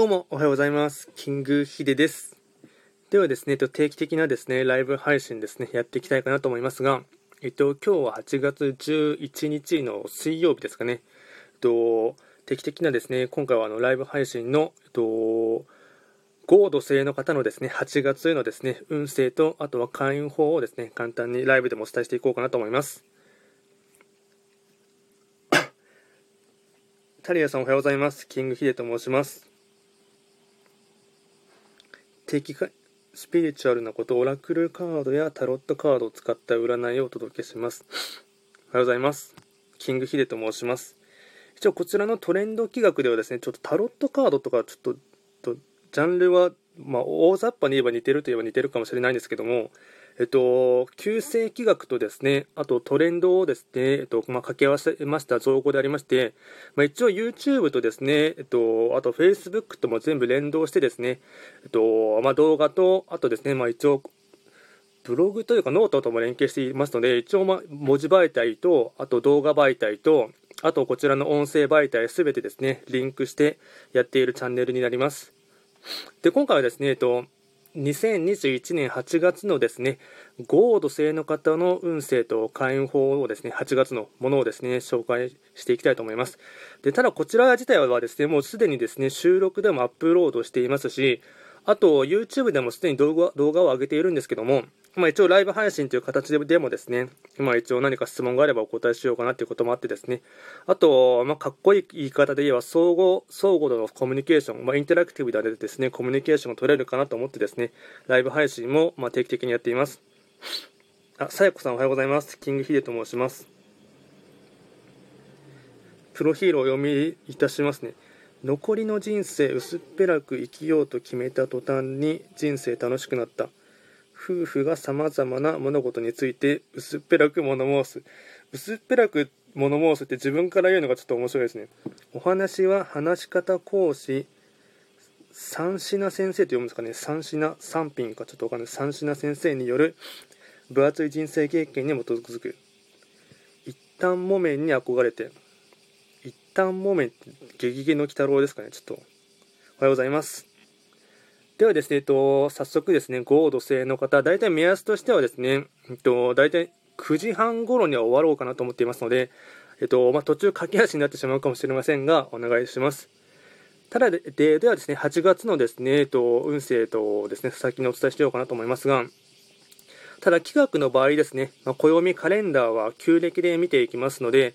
どうもおはようございます。キングヒデです。ではですね、定期的なですね、ライブ配信ですね、やっていきたいかなと思いますが、えっと、今日は8月11日の水曜日ですかね、えっと、定期的なですね、今回はあのライブ配信の、えっと、合土星の方のですね、8月へのですね、運勢と、あとは会員法をですね、簡単にライブでもお伝えしていこうかなと思います。タリアさんおはようございます。キングヒデと申します。定期スピリチュアルなこと、オラクルカードやタロットカードを使った占いをお届けします。おはようございます。キングヒデと申します。一応こちらのトレンド企画ではですね、ちょっとタロットカードとかちょっと、ジャンルは、まあ、大雑把に言えば似てるといえば似てるかもしれないんですけども、えっと、旧世紀学とですね、あとトレンドをですね、えっと、まあ、掛け合わせました造語でありまして、まあ、一応 YouTube とですね、えっと、あと Facebook とも全部連動してですね、えっと、まあ、動画と、あとですね、まあ、一応、ブログというかノートとも連携していますので、一応、ま文字媒体と、あと動画媒体と、あとこちらの音声媒体すべてですね、リンクしてやっているチャンネルになります。で、今回はですね、えっと、2021年8月のですね、五黄土星の方の運勢と開運法をですね、8月のものをですね、紹介していきたいと思います。で、ただこちら自体はですね、もうすでにですね、収録でもアップロードしていますし、あと YouTube でもすでに動画動画を上げているんですけども、まあ、一応ライブ配信という形でもですね、まあ、一応何か質問があればお答えしようかなということもあってですね、あと、まあ、かっこいい言い方で言えば相互、相互のコミュニケーション、まあ、インタラクティブでですね、コミュニケーションを取れるかなと思ってですね、ライブ配信もま定期的にやっています。あ、さやこさんおはようございます。キングヒデと申します。プロフィールをお読みいたしますね。残りの人生薄っぺらく生きようと決めた途端に人生楽しくなった。夫婦がさまざまな物事について薄っぺらく物申す。薄っぺらく物申すって自分から言うのがちょっと面白いですね。お話は話し方講師三品先生と読むんですかね。三品三品かちょっとわかんない。三品先生による分厚い人生経験に基づく。一旦木綿に憧れて一旦木綿ってゲゲゲの鬼太郎ですかねちょっとおはようございますではですね、えっと、早速ですね、合土星の方、大体目安としてはですね、えっと、大体9時半頃には終わろうかなと思っていますので、えっと、まあ、途中駆け足になってしまうかもしれませんが、お願いします。ただで、でではですね、8月のですね、えっと、運勢とですね、先にお伝えしようかなと思いますが、ただ、企画の場合ですね、まあ、暦カレンダーは旧暦で見ていきますので、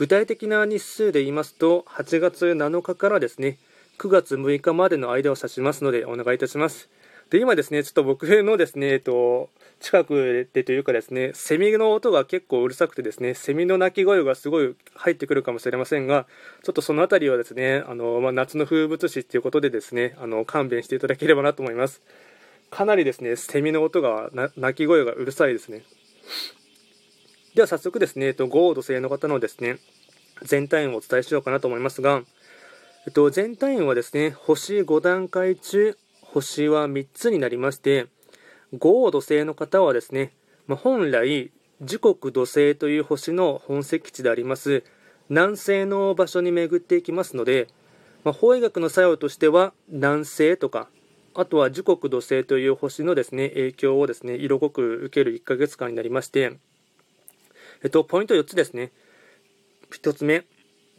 具体的な日数で言いますと、8月7日からですね、9月6日までの間を指しますのでお願いいたします。で、今ですね、ちょっと僕のですね、えっと、近くでというかですね、セミの音が結構うるさくてですね、セミの鳴き声がすごい入ってくるかもしれませんが、ちょっとその辺りはですね、あの、まあ、夏の風物詩ということでですね、あの、勘弁していただければなと思います。かなりですね、セミの音が、鳴き声がうるさいですね。では早速ですね、えっと、豪土星の方のですね、全体をお伝えしようかなと思いますが、えっと、全体運はですね、星5段階中、星は3つになりまして、豪土星の方はですね、まあ、本来、時刻土星という星の本石地であります南西の場所に巡っていきますので、まあ、法医学の作用としては南西とかあとは時刻土星という星のですね影響をですね色濃く受ける1ヶ月間になりまして、えっと、ポイント4つですね。1つ目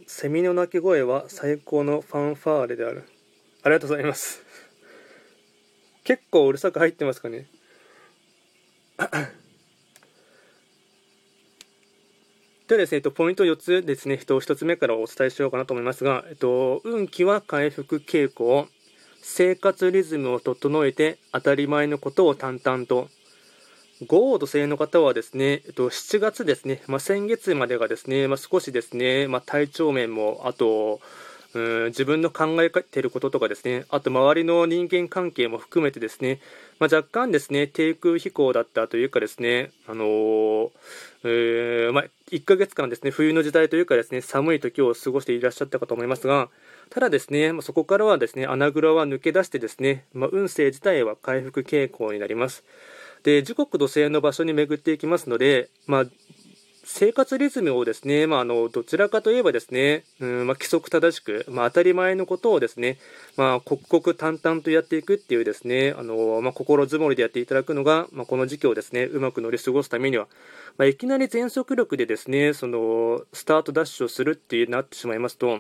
セミの鳴き声は最高のファンファーレである。ありがとうございます。結構うるさく入ってますかね。ではですね、えっと、ポイント4つですね、1つ目からお伝えしようかなと思いますが、えっと、運気は回復傾向、生活リズムを整えて当たり前のことを淡々と、豪土星の方はですね、えっと、7月ですね、まあ、先月までがですね、まあ、少しですね、まあ、体調面も、あと、うん自分の考えていることとかですね、あと周りの人間関係も含めてですね、まあ、若干ですね、低空飛行だったというかですね、あのー、えー、まあ、1ヶ月間ですね、冬の時代というかですね、寒い時を過ごしていらっしゃったかと思いますが、ただですね、そこからはですね、穴蔵は抜け出してですね、まあ、運勢自体は回復傾向になります。で時刻土星の場所に巡っていきますので、まあ、生活リズムをですね、まあ、あのどちらかといえばですね、うんまあ、規則正しく、まあ、当たり前のことをですね、まあ、刻々淡々とやっていくっていうですね、あのまあ、心づもりでやっていただくのが、まあ、この時期をですね、うまく乗り過ごすためには、まあ、いきなり全速力でですね、そのスタートダッシュをするってなってしまいますと、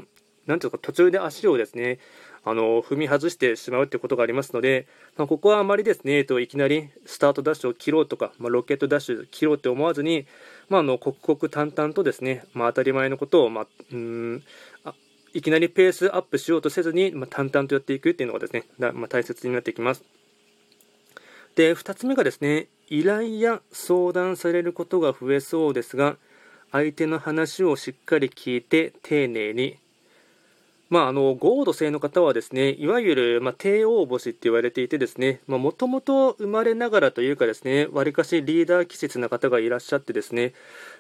なんていうか途中で足をですね、あの踏み外してしまうということがありますので、まあ、ここはあまりですね、といきなりスタートダッシュを切ろうとか、まあ、ロケットダッシュ切ろうって思わずに、まあ、あの刻々淡々とですね、まあ、当たり前のことを、まあ、うんいきなりペースアップしようとせずに、まあ、淡々とやっていくっていうのがですね、まあ、大切になってきます。で、2つ目がですね、依頼や相談されることが増えそうですが、相手の話をしっかり聞いて丁寧にまあ、あの豪土星の方はですねいわゆる、まあ、帝王星って言われていてですねもともと生まれながらというかですねわりかしリーダー気質な方がいらっしゃってですね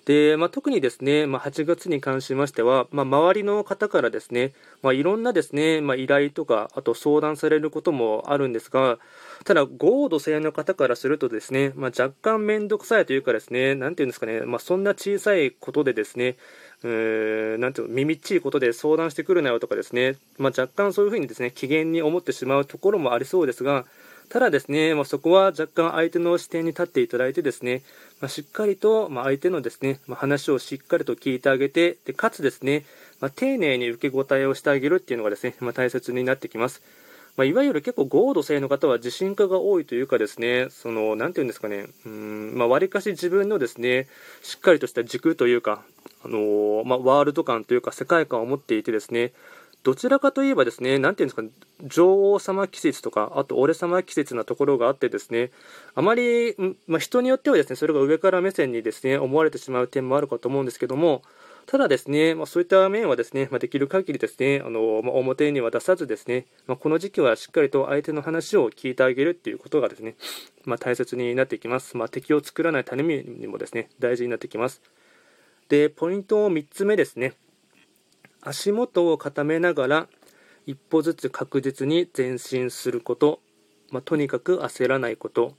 で、まあ、特にですね、まあ、8月に関しましては、まあ、周りの方からですね、まあ、いろんなですね、まあ、依頼とかあと相談されることもあるんですがただ豪土星の方からするとですね、まあ、若干面倒くさいというかですねなんていうんですかね、まあ、そんな小さいことでですねえー、なんていうの耳っちいことで相談してくるなよとかですね、まあ、若干そういうふうにですね機嫌に思ってしまうところもありそうですがただですね、まあ、そこは若干相手の視点に立っていただいてですね、まあ、しっかりと、ま相手のですね、ま話をしっかりと聞いてあげてでかつですね、ま丁寧に受け答えをしてあげるっていうのがですね、ま大切になってきます。まあ、いわゆる結構豪土性の方は自信家が多いというかですね、その、なんていうんですかね、うん、まあ、割かし自分のですね、しっかりとした軸というか、あのー、まあ、ワールド感というか世界観を持っていてですね、どちらかといえばですね、なんていうんですか、ね、女王様季節とか、あと俺様季節なところがあってですね、あまり、まあ、人によってはですね、それが上から目線にですね、思われてしまう点もあるかと思うんですけども、ただですね、まあ、そういった面はですね、まあ、できる限りですね、あのまあ、表には出さずですね、まこの時期はしっかりと相手の話を聞いてあげるっていうことがですね、ま大切になってきます。ま敵を作らない種にもですね、大事になってきます。で、ポイント3つ目ですね。足元を固めながら一歩ずつ確実に前進すること、まあ、とにかく焦らないこと。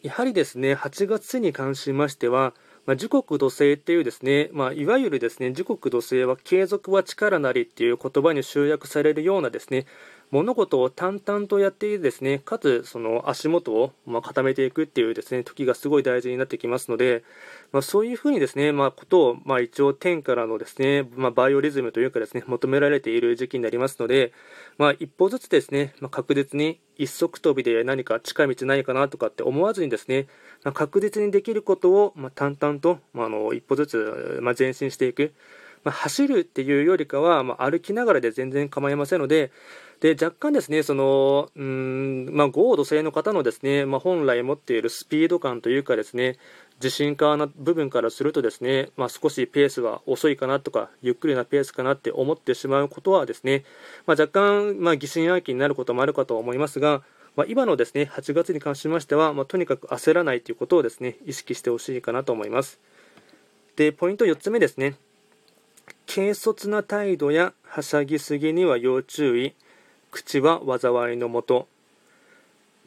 やはりですね、8月に関しましては、まあ、時刻土星っていうですね、まあ、いわゆるですね、時刻土星は継続は力なりっていう言葉に集約されるようなですね、物事を淡々とやっていですね、かつその足元をま固めていくっていうですね、時がすごい大事になってきますので、まあ、そういうふうにですね、まあ、ことを、まあ、一応天からのですね、ま、バイオリズムというかですね、求められている時期になりますので、まあ、一歩ずつですね、ま、確実に一足飛びで何か近道ないかなとかって思わずにですね、ま、確実にできることを、ま、淡々と、まあ、の一歩ずつ、ま、前進していく。ま、走るっていうよりかは、ま、歩きながらで全然構いませんので、で若干ですね、そのうんまあ、豪土性の方のですね、まあ、本来持っているスピード感というかですね、自信家な部分からするとですね、まあ、少しペースは遅いかなとか、ゆっくりなペースかなって思ってしまうことはですね、まあ、若干、まあ、疑心暗鬼になることもあるかと思いますが、まあ、今のですね8月に関しましては、まあ、とにかく焦らないということをですね意識してほしいかなと思います。で、ポイント4つ目ですね。軽率な態度やはしゃぎすぎには要注意。口は災いのもと。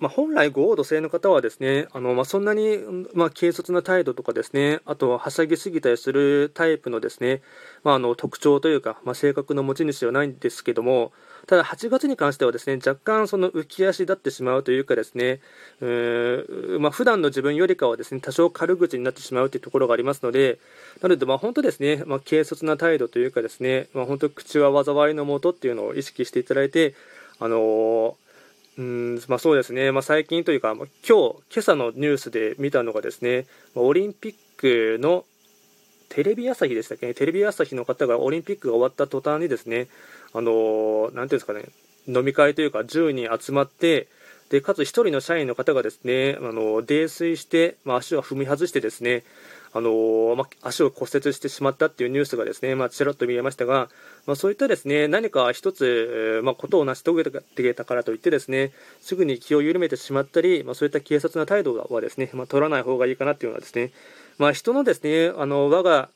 まあ、本来、豪土性の方はですね、あのまあ、そんなに、まあ、軽率な態度とかですね、あとははしゃぎすぎたりするタイプのですね、まあ、の特徴というか、ま、性格の持ち主ではないんですけども、ただ8月に関してはですね、若干その浮き足立ってしまうというかですね、えー、まあ、普段の自分よりかはですね、多少軽口になってしまうというところがありますので、なので、ま、本当ですね、ま、軽率な態度というかですね、ま、本当口は災いのもとっていうのを意識していただいて、あのーうんまあ、そうですね、まあ、最近というか、今日今朝のニュースで見たのがですね、オリンピックのテレビ朝日でしたっけ？ね、テレビ朝日の方がオリンピックが終わった途端にですね、あのなんていうんですかね、飲み会というか10人集まって、でかつ1人の社員の方がですね、あの泥酔して、まあ、足を踏み外してですね、あのまあ、足を骨折してしまったっていうニュースがですね、まあ、ちらっと見えましたが、まあ、そういったですね何か一つ、まあ、ことを成し遂げてたからといってですねすぐに気を緩めてしまったり、まあ、そういった警察な態度はですね、まあ、取らない方がいいかなっていうのはですね、まあ、人のですねあの我が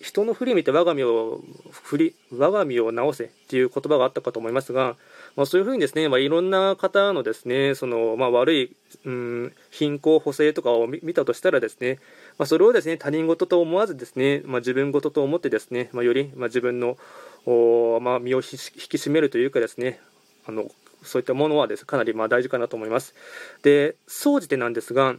人の振り見て我が身を振り我が身を直せっていう言葉があったかと思いますが、まあ、そういうふうにですね、まあ、いろんな方のですねその、まあ、悪い、うん、貧困補正とかを見たとしたらですね、まあ、それをですね他人事と思わずですね、まあ、自分事と思ってですね、まあ、より、まあ、自分のお、まあ、身を引き締めるというかですねあのそういったものはですかなりまあ大事かなと思います。で、総じてなんですが、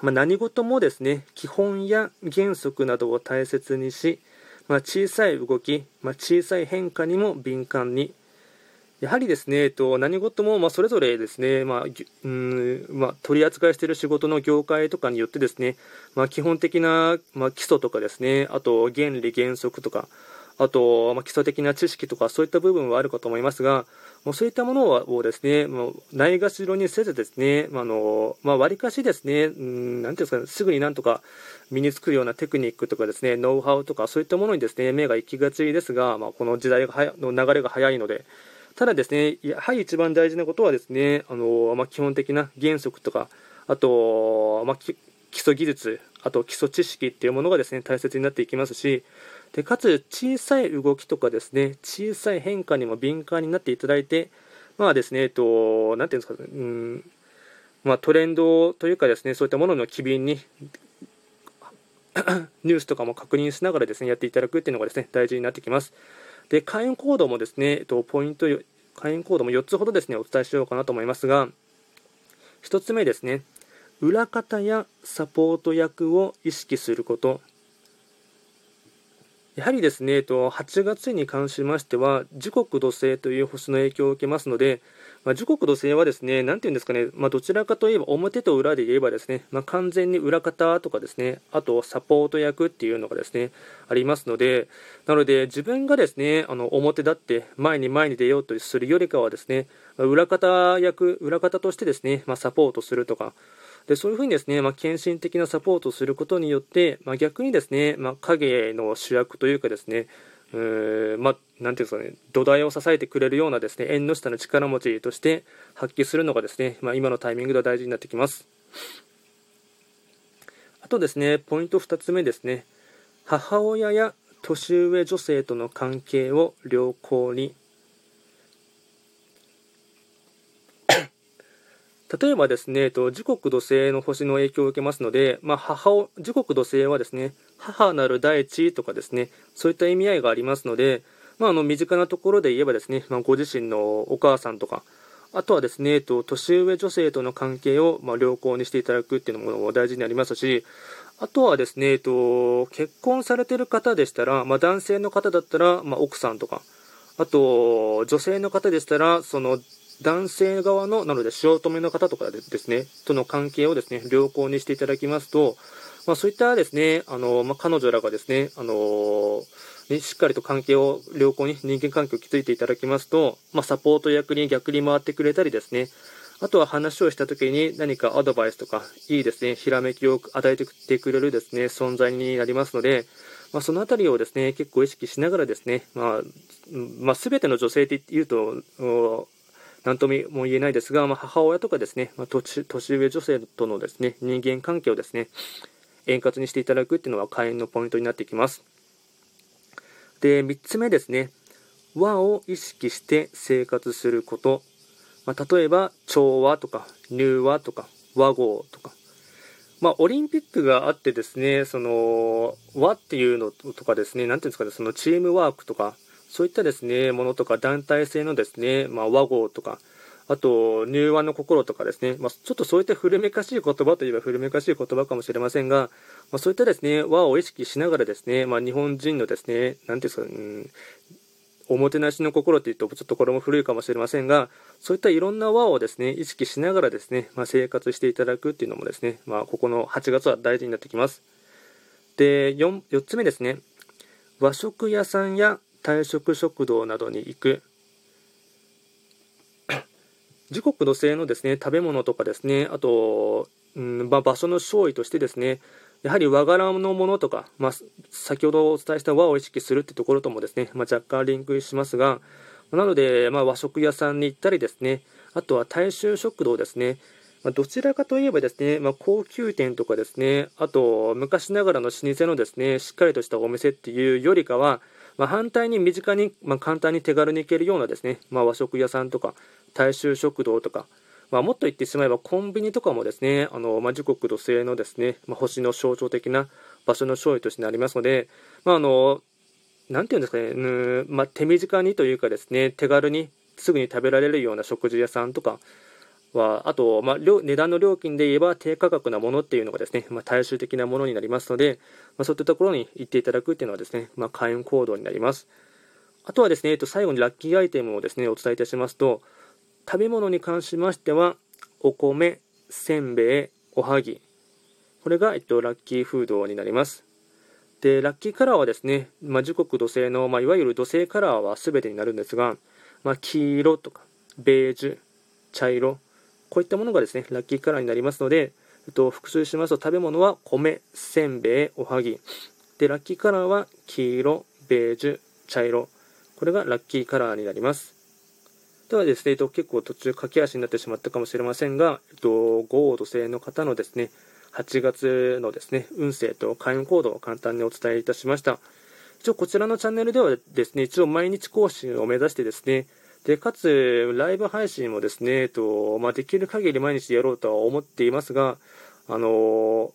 まあ、何事もですね、基本や原則などを大切にし、まあ、小さい動き、まあ、小さい変化にも敏感に、やはりですね、えっと、何事もまそれぞれですね、まあうんまあ、取り扱いしている仕事の業界とかによってですね、まあ、基本的な、まあ、基礎とかですね、あと原理原則とか、あと、まあ、基礎的な知識とかそういった部分はあるかと思いますが、もうそういったものをですね、もうないがしろにせずですね、あのまあ、割かしですね、うん、なんていうんですか、ね、すぐになんとか身につくようなテクニックとかですね、ノウハウとかそういったものにですね、目が行きがちですが、まあ、この時代の流れが早いので、ただですね、やはり一番大事なことはですね、あのまあ、基本的な原則とか、あと、まあ、基礎技術、あと基礎知識っていうものがですね、大切になっていきますし、でかつ小さい動きとかですね、小さい変化にも敏感になっていただいて、まあですね、えっと、なていうんですか、うん、まあ、トレンドというかですね、そういったものの機敏にニュースとかも確認しながらですね、やっていただくっていうのがですね、大事になってきます。で、会員コードもですね、えっと、ポイント、会員コードも4つほどですね、お伝えしようかなと思いますが、1つ目ですね、裏方やサポート役を意識すること。やはりですね、8月に関しましては、時刻土星という星の影響を受けますので、まあ、時刻土星はですね、なんていうんですかね、まあ、どちらかといえば表と裏で言えばですね、まあ、完全に裏方とかですね、あとサポート役っていうのがですね、ありますので、なので自分がですね、あの表立って前に前に出ようとするよりかはですね、裏方役、裏方としてですね、まサポートするとか、でそういうふうにですね、まあ、献身的なサポートをすることによって、まあ、逆にですね、まあ、影の主役というかですね、えー、まあ、なんていうんですかね、土台を支えてくれるようなですね、縁の下の力持ちとして発揮するのがですね、まあ、今のタイミングでは大事になってきます。あとですね、ポイント2つ目ですね、母親や年上女性との関係を良好に例えばですね、時刻土星の星の影響を受けますので、まあ、母を時刻土星はですね、母なる大地とかですね、そういった意味合いがありますので、まあ、あの身近なところで言えばですね、まあ、ご自身のお母さんとか、あとはですね、年上女性との関係をま良好にしていただくっていうのも大事になりますし、あとはですね、結婚されてる方でしたら、ま、男性の方だったら、ま奥さんとか、あと、女性の方でしたら、その男性側の、なので、塩止めの方とかですね、との関係をですね、良好にしていただきますと、まあ、そういったですね、あの、まあ、彼女らがですね、あのね、しっかりと関係を良好に人間関係を築いていただきますと、まあ、サポート役に逆に回ってくれたりですね、あとは話をした時に何かアドバイスとか、いいですね、ひらめきを与えてくれるですね、存在になりますので、まあ、そのあたりをですね、結構意識しながらですね、まあ、まあ、全ての女性って言うと、何とも言えないですが、まあ、母親とかですね、まあ、年上女性とのですね人間関係をですね円滑にしていただくっていうのは会員のポイントになってきます。で、3つ目ですね、和を意識して生活すること、まあ、例えば調和とか柔和とか和合とか、まあ、オリンピックがあってですね、その和っていうのとかですね、なんていうんですかね、そのチームワークとか、そういったですね、ものとか団体性のですね、まあ、和合とか、あと、柔和の心とかですね、まあ、ちょっとそういった古めかしい言葉といえば古めかしい言葉かもしれませんが、まあ、そういったですね、和を意識しながらですね、まあ、日本人のですね、なんていうんですか、うん、おもてなしの心っていうと、ちょっとこれも古いかもしれませんが、そういったいろんな和をですね、意識しながらですね、まあ、生活していただくっていうのもですね、まあ、ここの8月は大事になってきます。で、4, 4つ目ですね、和食屋さんや退職食堂などに行く。時刻土星のですね食べ物とかですねあと、うんま、場所の勝利としてですねやはり和柄のものとか、まあ、先ほどお伝えした和を意識するってところともですね、まあ、若干リンクしますがなので、まあ、和食屋さんに行ったりですねあとは大衆食堂ですねまどちらかといえばですね、ま、高級店とかですね、あと昔ながらの老舗のですね、しっかりとしたお店っていうよりかは、まあ、反対に身近に、まあ、簡単に手軽に行けるようなですね、まあ、和食屋さんとか大衆食堂とか、まあ、もっと言ってしまえばコンビニとかもですねあの、まあ、時刻土星のですね、まあ、星の象徴的な場所の勝利としてなりますので、まあ、あのなんていうんですかね、うんまあ、手短にというかですね手軽にすぐに食べられるような食事屋さんとかはあと、まあ、値段の料金で言えば低価格なものっていうのがですね、まあ、大衆的なものになりますので、まあ、そういったところに行っていただくっていうのはですね、まあ、開運行動になります。あとはですね、えっと、最後にラッキーアイテムをですねお伝えいたしますと食べ物に関しましてはお米せんべいおはぎ。これが、えっと、ラッキーフードになります。でラッキーカラーはですね、まあ、時刻土星の、まあ、いわゆる土星カラーは全てになるんですが、まあ、黄色とかベージュ茶色こういったものがですねラッキーカラーになりますので、えっと、復習しますと食べ物は米せんべいおはぎ。でラッキーカラーは黄色ベージュ茶色。これがラッキーカラーになります。ではですね、えっと、結構途中駆け足になってしまったかもしれませんが、えっと、豪土星の方のですね8月のですね運勢と開運行動を簡単にお伝えいたしました。一応こちらのチャンネルではですね一応毎日更新を目指してですねでかつ、ライブ配信もですね、えっとまあ、できる限り毎日やろうとは思っていますが、あの、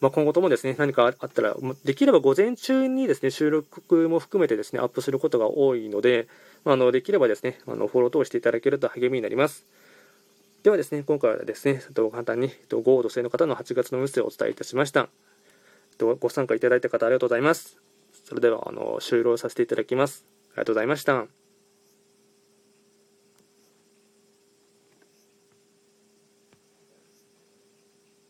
まあ、今後ともですね何かあったら、できれば午前中にですね収録も含めてですねアップすることが多いので、まあ、のできればですねあのフォロー等していただけると励みになります。ではですね、今回はですね、簡単に豪土星の方の8月の運勢をお伝えいたしました。ご参加いただいた方ありがとうございます。それではあの終了させていただきます。ありがとうございました。